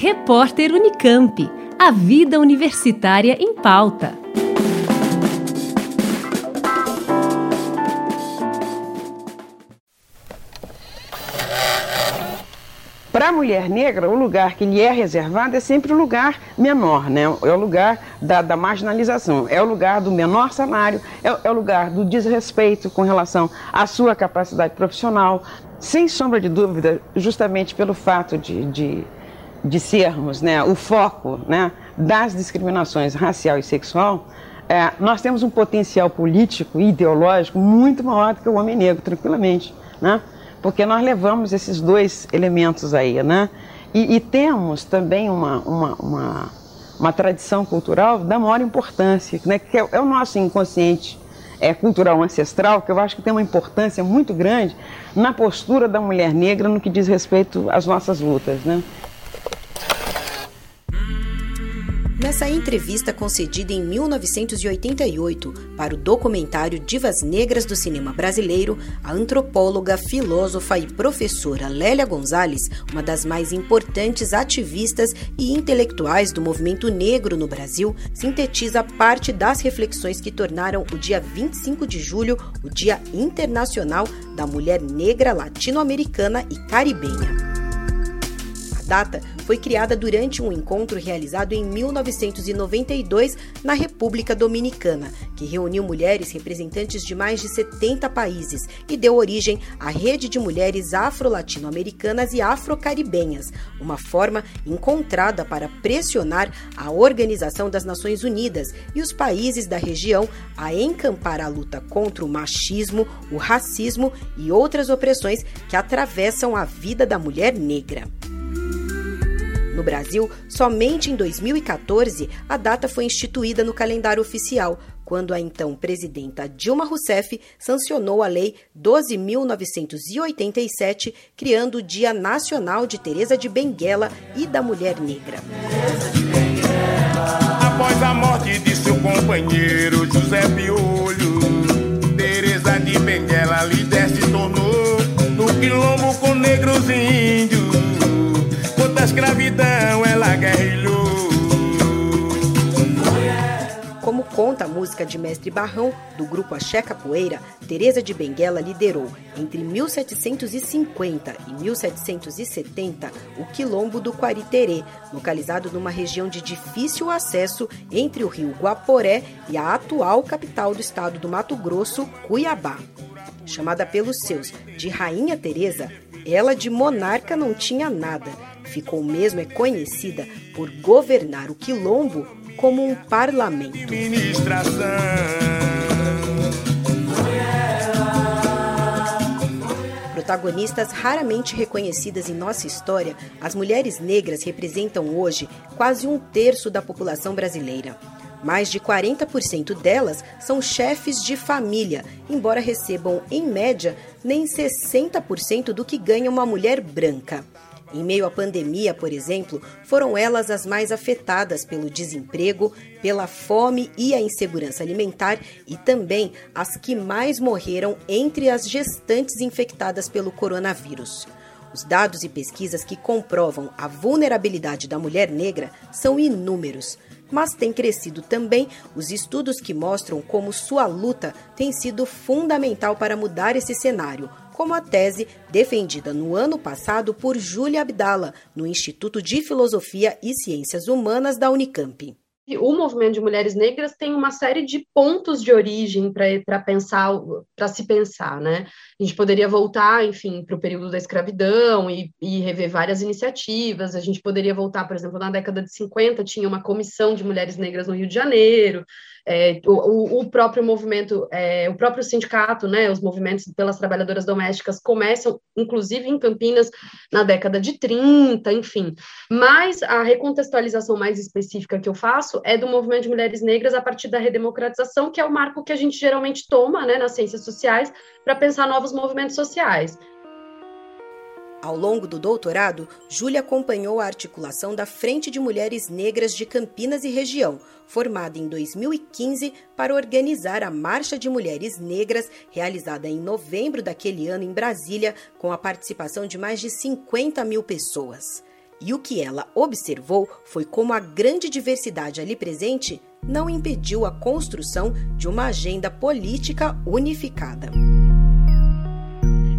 Repórter Unicamp. A vida universitária em pauta. Para a mulher negra, o lugar que lhe é reservado é sempre o lugar menor, né? é o lugar da, da marginalização, é o lugar do menor salário, é, é, o lugar do desrespeito com relação à sua capacidade profissional. Sem sombra de dúvida, justamente pelo fato de, de, de sermos né, o foco né, das discriminações racial e sexual, é, nós temos um potencial político e ideológico muito maior do que o homem negro, tranquilamente. Né? porque nós levamos esses dois elementos aí, né? E, e temos também uma, uma, uma, uma, tradição cultural da maior importância, né? que é, é o nosso inconsciente é, cultural ancestral, que eu acho que tem uma importância muito grande na postura da mulher negra no que diz respeito às nossas lutas, né? Nessa entrevista concedida em 1988 para o documentário Divas Negras do Cinema Brasileiro, a antropóloga, filósofa e professora Lélia Gonzalez, uma das mais importantes ativistas e intelectuais do movimento negro no Brasil, sintetiza parte das reflexões que tornaram o dia 25 de julho o Dia Internacional da Mulher Negra Latino-Americana e Caribenha data foi criada durante um encontro realizado em 1992 na República Dominicana, que reuniu mulheres representantes de mais de 70 países e deu origem à Rede de Mulheres Afro-Latino-Americanas e Afro-Caribenhas, uma forma encontrada para pressionar a Organização das Nações Unidas e os países da região a encampar a luta contra o machismo, o racismo e outras opressões que atravessam a vida da mulher negra. No Brasil, somente em 2014 a data foi instituída no calendário oficial, quando a então presidenta Dilma Rousseff sancionou a Lei 12.987, criando o Dia Nacional de Teresa de Benguela e da Mulher Negra. Após a morte de seu companheiro José Piolho, Teresa de Benguela líder se tornou no quilombo com negros e índios escravidão ela guerrilhou. Como conta a música de Mestre Barrão, do grupo Axé Capoeira, Teresa de Benguela liderou, entre 1750 e 1770, o Quilombo do Quariterê, localizado numa região de difícil acesso entre o rio Guaporé e a atual capital do estado do Mato Grosso, Cuiabá. Chamada pelos seus de Rainha Teresa, ela de monarca não tinha nada ficou mesmo é conhecida por governar o quilombo como um parlamento. Protagonistas raramente reconhecidas em nossa história, as mulheres negras representam hoje quase um terço da população brasileira. Mais de 40% delas são chefes de família, embora recebam, em média, nem 60% do que ganha uma mulher branca. Em meio à pandemia, por exemplo, foram elas as mais afetadas pelo desemprego, pela fome e a insegurança alimentar e também as que mais morreram entre as gestantes infectadas pelo coronavírus. Os dados e pesquisas que comprovam a vulnerabilidade da mulher negra são inúmeros, mas tem crescido também os estudos que mostram como sua luta tem sido fundamental para mudar esse cenário, como a tese defendida no ano passado por Júlia Abdala, no Instituto de Filosofia e Ciências Humanas da Unicamp o movimento de mulheres negras tem uma série de pontos de origem para pensar, para se pensar, né? A gente poderia voltar, enfim, para o período da escravidão e, e, rever várias iniciativas. A gente poderia voltar, por exemplo, na década de 50 tinha uma comissão de mulheres negras no Rio de Janeiro. É, o, o, próprio movimento, é, o próprio sindicato, né, os movimentos pelas trabalhadoras domésticas começam, inclusive em Campinas, na década de 30, enfim. Mas a recontextualização mais específica que eu faço é do movimento de mulheres negras a partir da redemocratização, que é o marco que a gente geralmente toma né, nas ciências sociais para pensar novos movimentos sociais. Ao longo do doutorado, Júlia acompanhou a articulação da Frente de Mulheres Negras de Campinas e Região, formada em 2015 para organizar a Marcha de Mulheres Negras, realizada em novembro daquele ano em Brasília, com a participação de mais de 50 mil pessoas. E o que ela observou foi como a grande diversidade ali presente não impediu a construção de uma agenda política unificada.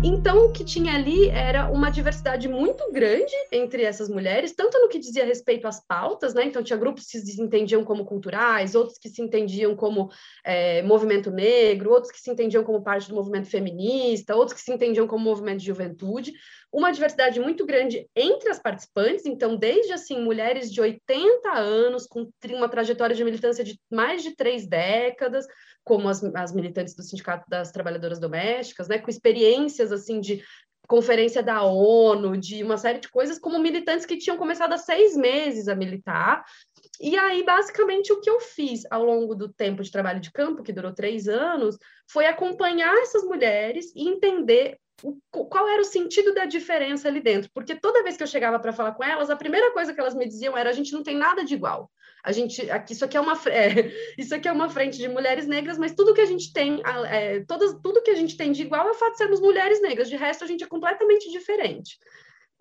Então, o que tinha ali era uma diversidade muito grande entre essas mulheres, tanto no que dizia respeito às pautas, né? Então, tinha grupos que se entendiam como culturais, outros que se entendiam como é, movimento negro, outros que se entendiam como parte do movimento feminista, outros que se entendiam como movimento de juventude. Uma diversidade muito grande entre as participantes, então, desde assim, mulheres de 80 anos, com uma trajetória de militância de mais de três décadas, como as, as militantes do Sindicato das Trabalhadoras Domésticas, né, com experiências assim de conferência da ONU, de uma série de coisas, como militantes que tinham começado há seis meses a militar. E aí, basicamente, o que eu fiz ao longo do tempo de trabalho de campo, que durou três anos, foi acompanhar essas mulheres e entender qual era o sentido da diferença ali dentro, porque toda vez que eu chegava para falar com elas, a primeira coisa que elas me diziam era: a gente não tem nada de igual. A gente, aqui, isso aqui é uma, é, isso aqui é uma frente de mulheres negras, mas tudo que a gente tem, é, todas, tudo que a gente tem de igual é o fato de sermos mulheres negras. De resto, a gente é completamente diferente.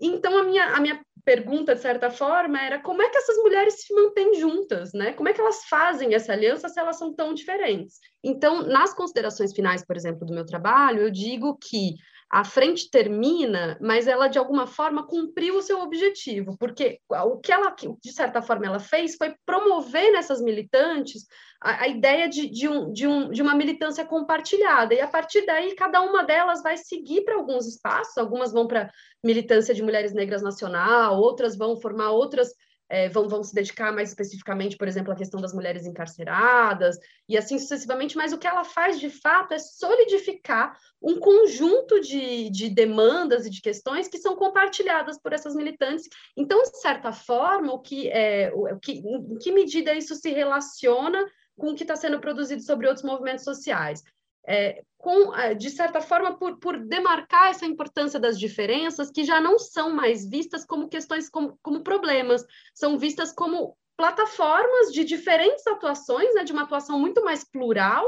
Então, a minha, a minha pergunta, de certa forma, era como é que essas mulheres se mantêm juntas, né? Como é que elas fazem essa aliança se elas são tão diferentes? Então, nas considerações finais, por exemplo, do meu trabalho, eu digo que a frente termina, mas ela de alguma forma cumpriu o seu objetivo, porque o que ela, de certa forma, ela fez foi promover nessas militantes a, a ideia de, de, um, de, um, de uma militância compartilhada, e a partir daí cada uma delas vai seguir para alguns espaços, algumas vão para militância de mulheres negras nacional, outras vão formar outras é, vão, vão se dedicar mais especificamente, por exemplo, à questão das mulheres encarceradas, e assim sucessivamente, mas o que ela faz de fato é solidificar um conjunto de, de demandas e de questões que são compartilhadas por essas militantes. Então, de certa forma, o que é, o que, em que medida isso se relaciona com o que está sendo produzido sobre outros movimentos sociais? É, com, é, de certa forma, por, por, demarcar essa importância das diferenças, que já não são mais vistas como questões, como, como problemas, são vistas como plataformas de diferentes atuações, né, de uma atuação muito mais plural,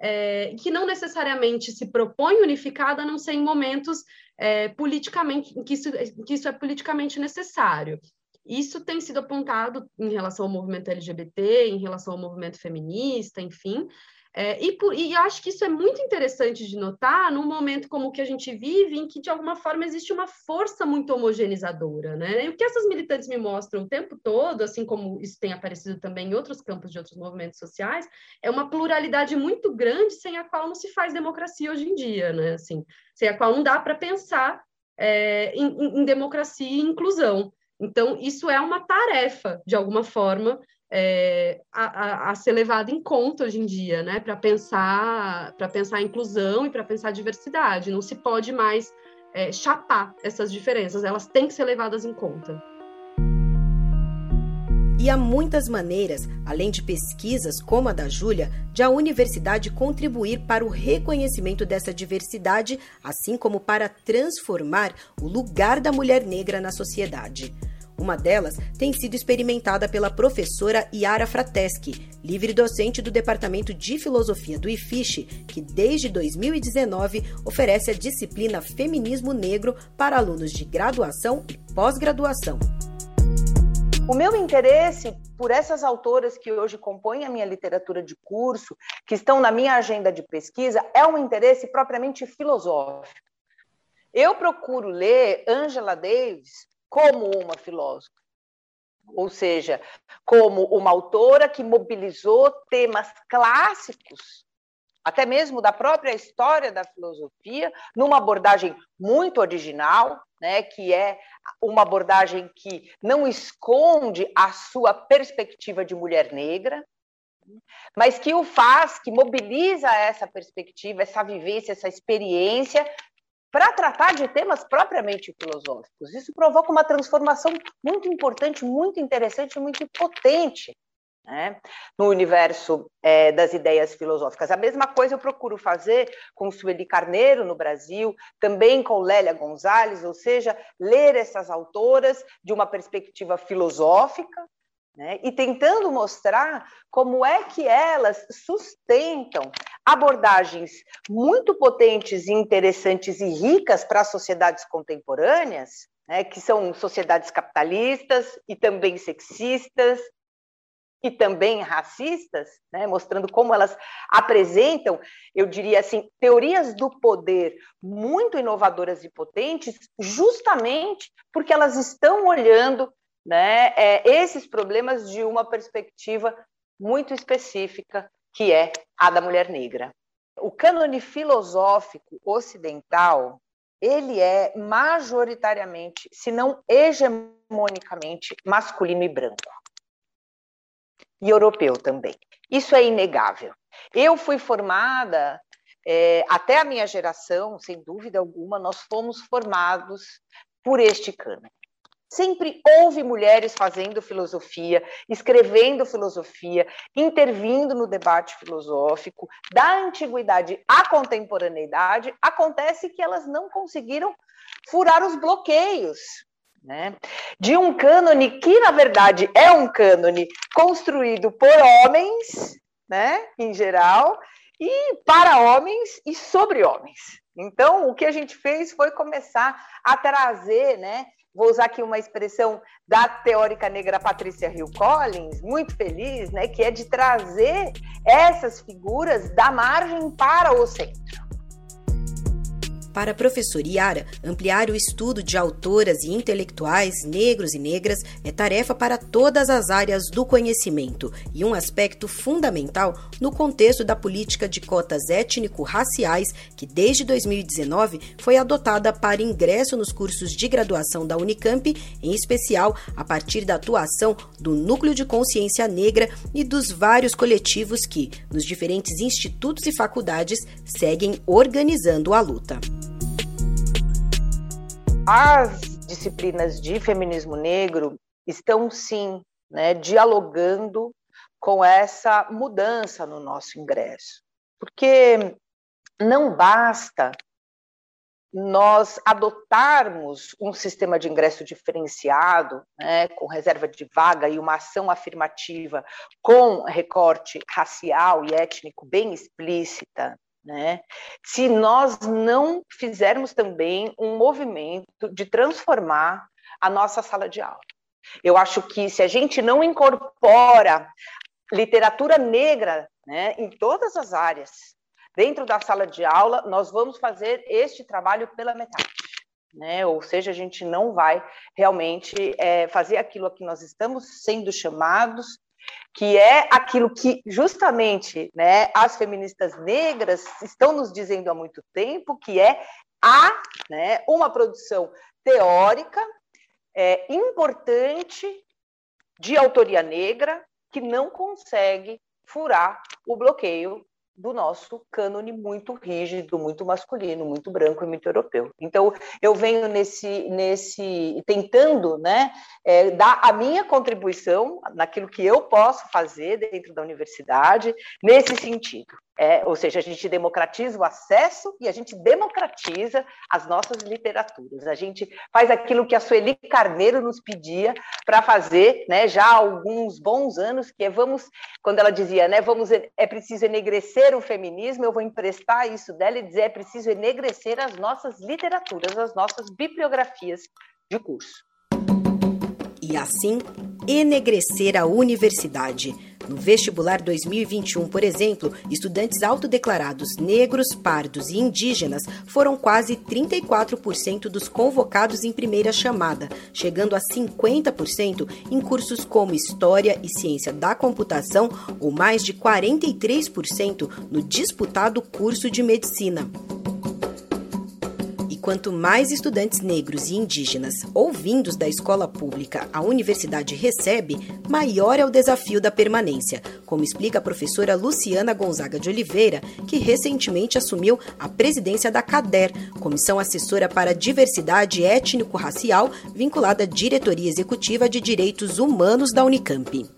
é, que não necessariamente se propõe unificada, a não ser em momentos é, politicamente, que isso, que isso é politicamente necessário. Isso tem sido apontado em relação ao movimento LGBT, em relação ao movimento feminista, enfim, é, e, por, e acho que isso é muito interessante de notar num momento como o que a gente vive, em que, de alguma forma, existe uma força muito homogeneizadora. Né? E o que essas militantes me mostram o tempo todo, assim como isso tem aparecido também em outros campos de outros movimentos sociais, é uma pluralidade muito grande sem a qual não se faz democracia hoje em dia, né? assim, sem a qual não dá para pensar é, em, em democracia e inclusão. Então, isso é uma tarefa, de alguma forma, é, a, a, ser levado em conta hoje em dia, né? Para pensar, para pensar a inclusão e para pensar a diversidade. Não se pode mais é, chapar essas diferenças, elas têm que ser levadas em conta. E há muitas maneiras, além de pesquisas como a da Júlia, de a universidade contribuir para o reconhecimento dessa diversidade, assim como para transformar o lugar da mulher negra na sociedade. Uma delas tem sido experimentada pela professora Yara Frateschi, livre docente do Departamento de Filosofia do IFISH, que desde 2019 oferece a disciplina Feminismo Negro para alunos de graduação e pós-graduação. O meu interesse por essas autoras que hoje compõem a minha literatura de curso, que estão na minha agenda de pesquisa, é um interesse propriamente filosófico. Eu procuro ler Angela Davis como uma filósofa, ou seja, como uma autora que mobilizou temas clássicos, até mesmo da própria história da filosofia, numa abordagem muito original, né, que é uma abordagem que não esconde a sua perspectiva de mulher negra, mas que o faz, que mobiliza essa perspectiva, essa vivência, essa experiência para tratar de temas propriamente filosóficos. Isso provoca uma transformação muito importante, muito interessante, muito potente né, no universo é, das ideias filosóficas. A mesma coisa eu procuro fazer com Sueli Carneiro no Brasil, também com Lélia Gonzalez, ou seja, ler essas autoras de uma perspectiva filosófica, né? e tentando mostrar como é que elas sustentam abordagens muito potentes e interessantes e ricas para as sociedades contemporâneas, né, que são sociedades capitalistas e também sexistas e também racistas, né, mostrando como elas apresentam, eu diria assim, teorias do poder muito inovadoras e potentes, justamente porque elas estão olhando né, é, esses problemas de uma perspectiva muito específica, que é a da mulher negra. O cânone filosófico ocidental, ele é majoritariamente, se não hegemonicamente, masculino e branco e europeu também. Isso é inegável. Eu fui formada, é, até a minha geração, sem dúvida alguma, nós fomos formados por este cânone. Sempre houve mulheres fazendo filosofia, escrevendo filosofia, intervindo no debate filosófico, da antiguidade à contemporaneidade. Acontece que elas não conseguiram furar os bloqueios né? De um cânone que, na verdade, é um cânone construído por homens, né, em geral, e para homens e sobre homens. Então, o que a gente fez foi começar a trazer, né, vou usar aqui uma expressão da teórica negra Patrícia Hill Collins, muito feliz, né, que é de trazer essas figuras da margem para o centro. Para a professora Iara, ampliar o estudo de autoras e intelectuais negros e negras é tarefa para todas as áreas do conhecimento e um aspecto fundamental no contexto da política de cotas étnico-raciais que desde 2019 foi adotada para ingresso nos cursos de graduação da Unicamp, em especial a partir da atuação do Núcleo de Consciência Negra e dos vários coletivos que, nos diferentes institutos e faculdades, seguem organizando a luta. As disciplinas de feminismo negro estão sim, né, dialogando com essa mudança no nosso ingresso, porque não basta nós adotarmos um sistema de ingresso diferenciado, né, com reserva de vaga e uma ação afirmativa com recorte racial e étnico bem explícita, né? Se nós não fizermos também um movimento de transformar a nossa sala de aula. Eu acho que se a gente não incorpora literatura negra né, em todas as áreas, dentro da sala de aula, nós vamos fazer este trabalho pela metade. Né? Ou seja, a gente não vai realmente é, fazer aquilo a que nós estamos sendo chamados que é aquilo que justamente né, as feministas negras estão nos dizendo há muito tempo, que é a né, uma produção teórica é, importante de autoria negra que não consegue furar o bloqueio do nosso cânone muito rígido, muito masculino, muito branco e muito europeu. Então, eu venho nesse, nesse tentando né, é, dar a minha contribuição naquilo que eu posso fazer dentro da universidade, nesse sentido. É, ou seja, a gente democratiza o acesso e a gente democratiza as nossas literaturas. A gente faz aquilo que a Sueli Carneiro nos pedia para fazer, né, já há alguns bons anos, que é vamos, quando ela dizia, né, vamos é preciso enegrecer o feminismo, eu vou emprestar isso dela e dizer é preciso enegrecer as nossas literaturas, as nossas bibliografias de curso. E assim, enegrecer a universidade no vestibular 2021, por exemplo, estudantes autodeclarados negros, pardos e indígenas foram quase 34% dos convocados em primeira chamada, chegando a 50% em cursos como História e Ciência da Computação ou mais de 43% no disputado curso de Medicina quanto mais estudantes negros e indígenas ou vindos da escola pública a universidade recebe, maior é o desafio da permanência, como explica a professora Luciana Gonzaga de Oliveira, que recentemente assumiu a presidência da CADER, Comissão Assessora para Diversidade Étnico-Racial, vinculada à Diretoria Executiva de Direitos Humanos da Unicamp.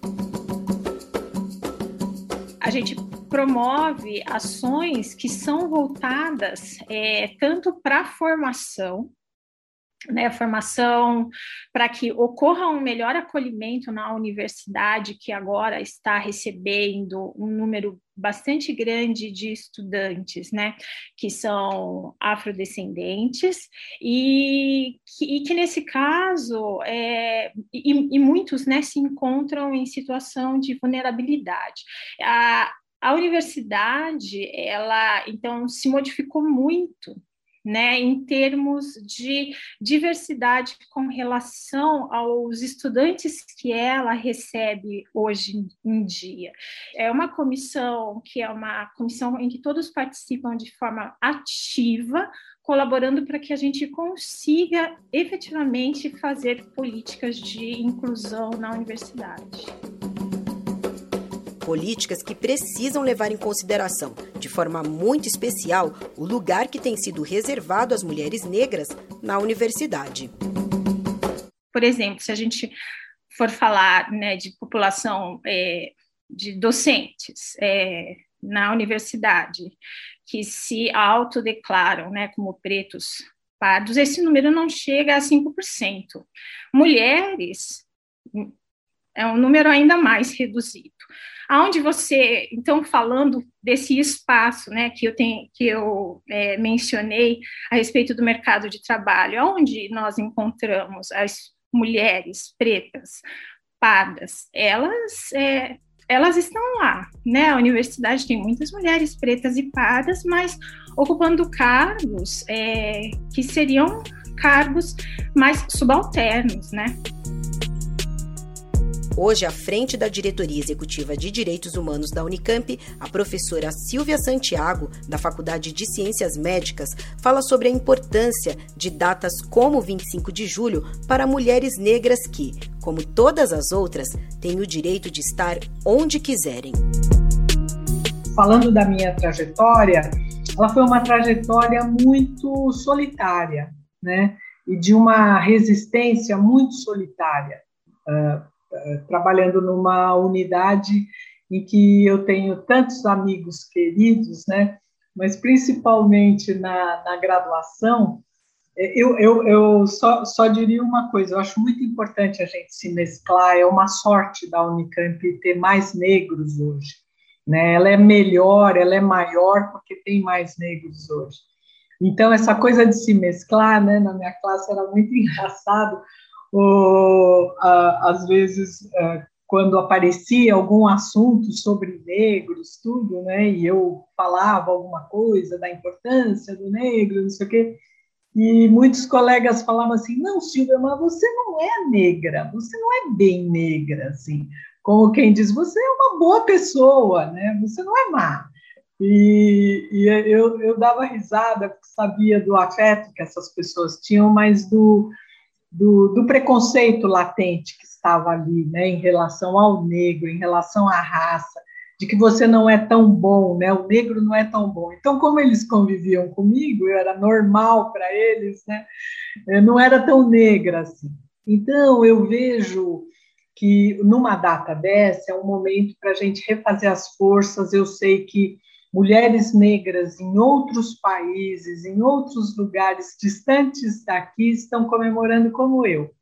A gente promove ações que são voltadas é, tanto para a formação, né, formação para que ocorra um melhor acolhimento na universidade, que agora está recebendo um número bastante grande de estudantes, né, que são afrodescendentes e que, e que nesse caso é, e, e, muitos, né, se encontram em situação de vulnerabilidade. A, a universidade, ela então se modificou muito né, em termos de diversidade com relação aos estudantes que ela recebe hoje em dia. É uma comissão que é uma comissão em que todos participam de forma ativa, colaborando para que a gente consiga efetivamente fazer políticas de inclusão na universidade políticas que precisam levar em consideração, de forma muito especial, o lugar que tem sido reservado às mulheres negras na universidade. Por exemplo, se a gente for falar né, de população é, de docentes é, na universidade que se autodeclaram né, como pretos pardos, esse número não chega a 5%. Mulheres é um número ainda mais reduzido aonde você, então, falando desse espaço, né, que eu tenho, que eu é, mencionei a respeito do mercado de trabalho, aonde nós encontramos as mulheres pretas, pardas, elas é, elas estão lá, né? A universidade tem muitas mulheres pretas e pardas, mas ocupando cargos é, que seriam cargos mais subalternos, né? Hoje, à frente da Diretoria Executiva de Direitos Humanos da Unicamp, a professora Silvia Santiago, da Faculdade de Ciências Médicas, fala sobre a importância de datas como 25 de julho para mulheres negras que, como todas as outras, têm o direito de estar onde quiserem. Falando da minha trajetória, ela foi uma trajetória muito solitária, né? E de uma resistência muito solitária. Uh, trabalhando numa unidade em que eu tenho tantos amigos queridos, né? Mas principalmente na, na graduação, é, eu, eu, eu só, só diria uma coisa: eu acho muito importante a gente se mesclar. É uma sorte da Unicamp ter mais negros hoje. Né? Ela é melhor, ela é maior porque tem mais negros hoje. Então, essa coisa de se mesclar, né, na minha classe era muito engraçado, às vezes, quando aparecia algum assunto sobre negros, tudo, né, e eu falava alguma coisa da importância do negro, não sei o quê, e muitos colegas falavam assim, não, Silvia, mas você não é negra, você não é bem negra, assim, como quem diz, você é uma boa pessoa, né, você não é má. E, e eu, eu dava risada, porque sabia do afeto que essas pessoas tinham, mas do, do, do, preconceito latente que estava ali, né, em relação ao negro, em relação à raça, de que você não é tão bom, né, o negro não é tão bom. Então, como eles conviviam comigo, eu era normal para eles, né, eu não era tão negra assim. Então, eu vejo que numa data dessa é um momento para a gente refazer as forças. Eu sei que mulheres negras em outros países, em outros lugares distantes daqui, estão comemorando como eu.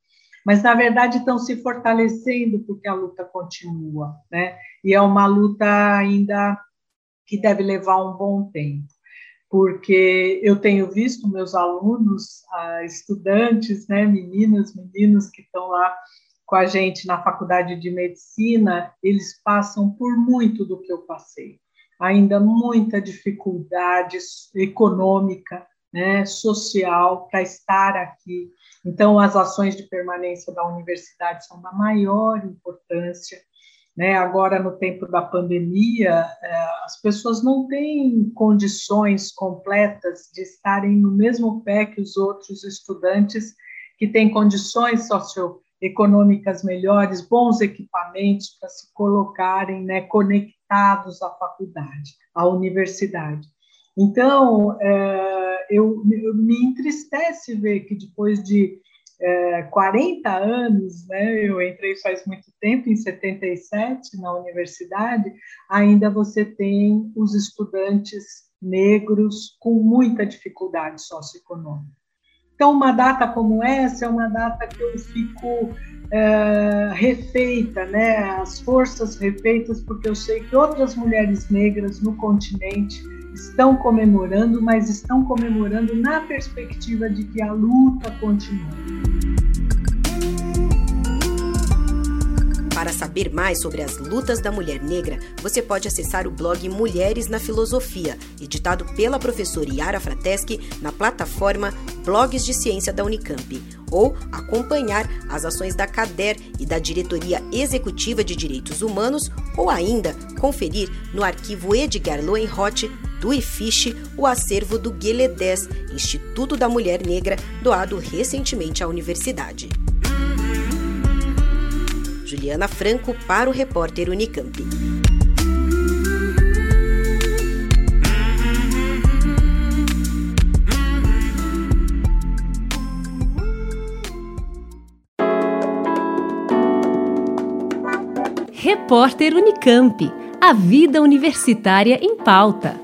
Mas, na verdade, estão se fortalecendo porque a luta continua, né? E é uma luta ainda que deve levar um bom tempo, porque eu tenho visto meus alunos, ah, estudantes, né, meninas, meninos que estão lá com a gente na faculdade de medicina, eles passam por muito do que eu passei ainda muita dificuldade econômica, né, social para estar aqui. Então, as ações de permanência da universidade são da maior importância. Né? Agora, no tempo da pandemia, é, as pessoas não têm condições completas de estarem no mesmo pé que os outros estudantes que têm condições socioeconômicas melhores, bons equipamentos para se colocarem né, conectados conectados à faculdade, à universidade. Então, é, eu, eu, me entristece ver que depois de é, 40 anos, né, eu entrei faz muito tempo, em 77, na universidade, ainda você tem os estudantes negros com muita dificuldade socioeconômica. Então, uma data como essa é uma data que eu fico é, refeita, né? As forças refeitas, porque eu sei que outras mulheres negras no continente estão comemorando, mas estão comemorando na perspectiva de que a luta continua. Para saber mais sobre as lutas da mulher negra, você pode acessar o blog Mulheres na Filosofia, editado pela professora Yara Frateschi na plataforma Blogs de Ciência da Unicamp, ou acompanhar as ações da CADER e da Diretoria Executiva de Direitos Humanos, ou ainda conferir no arquivo Edgar Loenroth do IFISH o acervo do Gueledés, Instituto da Mulher Negra, doado recentemente à universidade. Juliana Franco para o repórter Unicamp. Repórter Unicamp. A vida universitária em pauta.